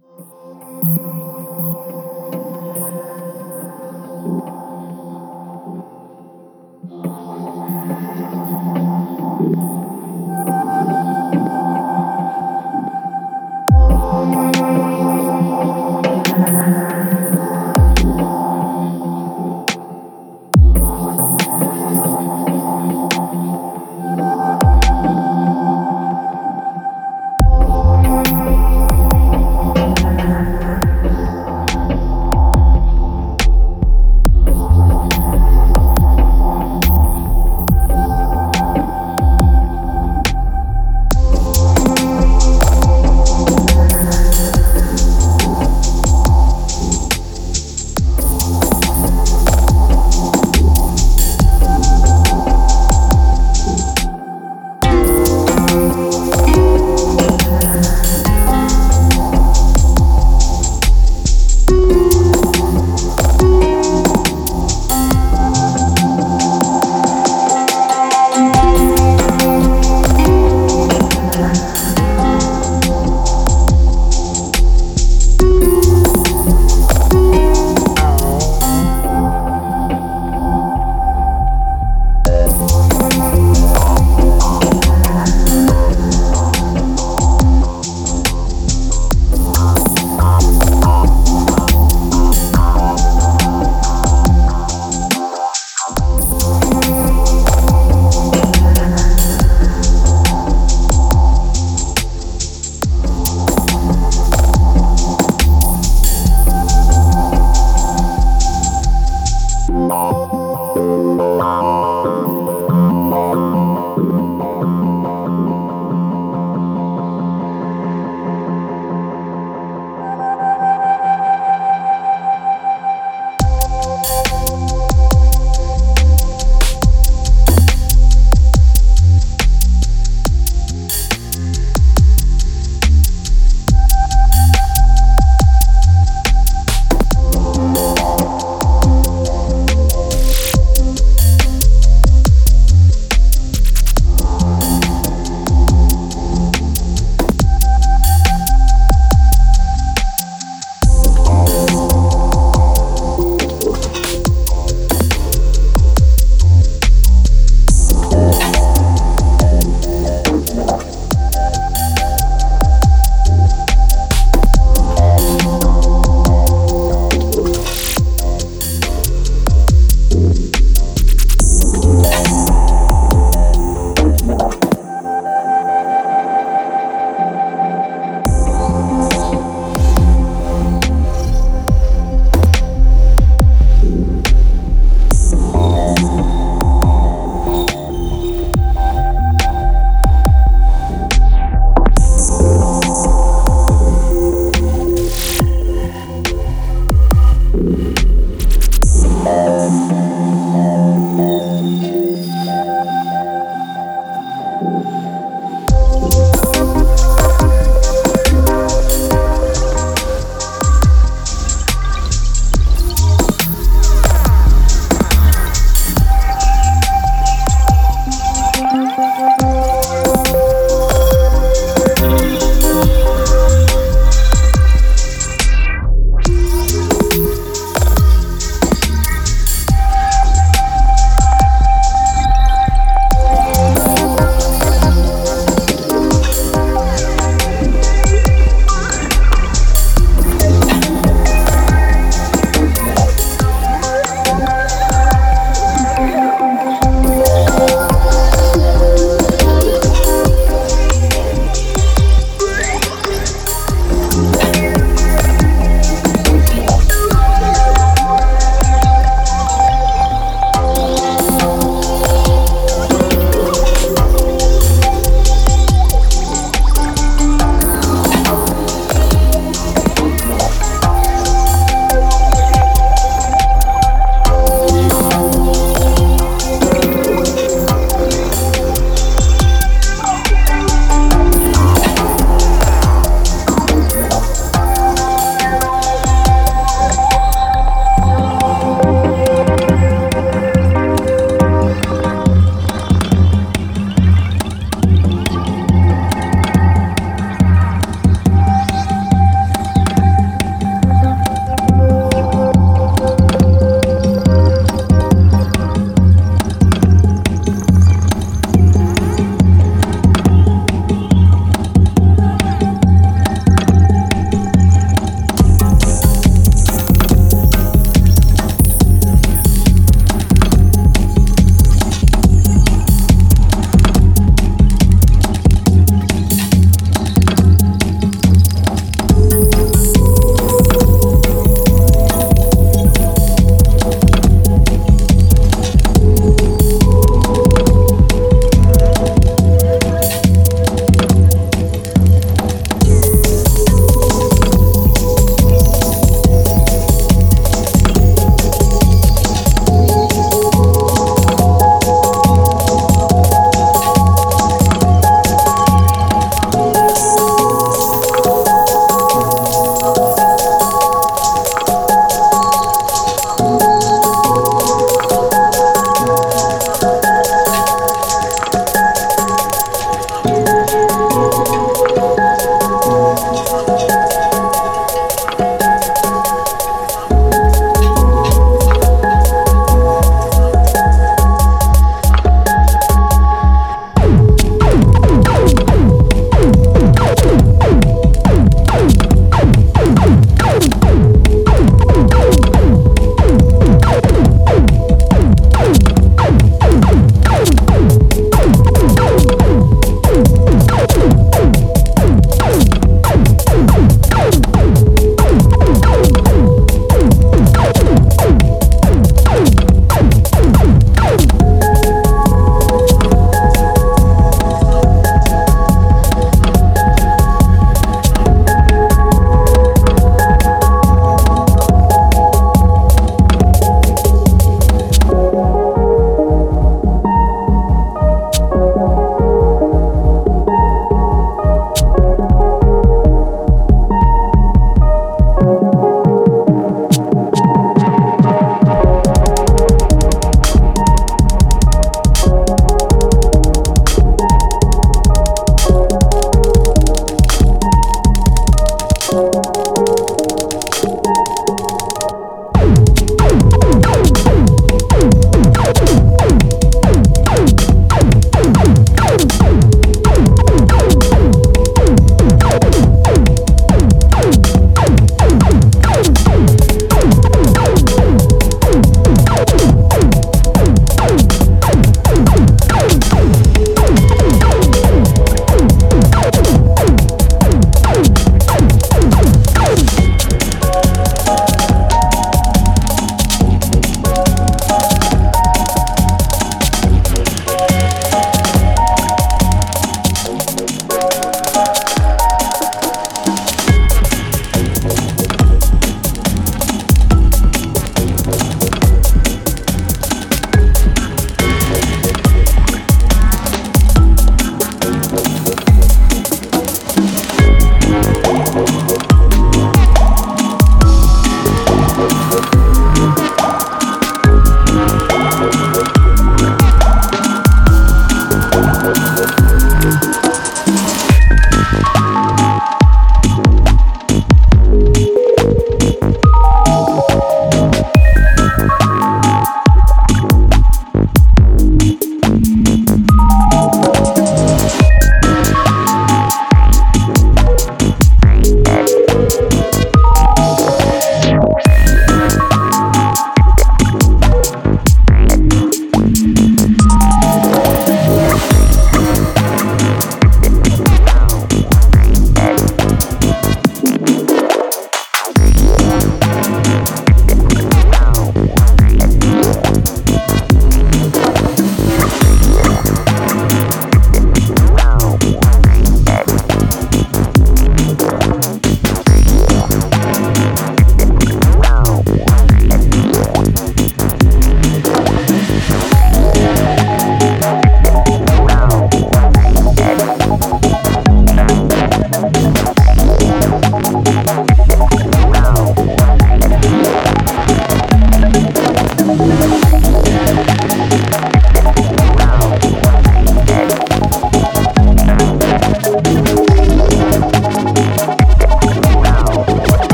Oh.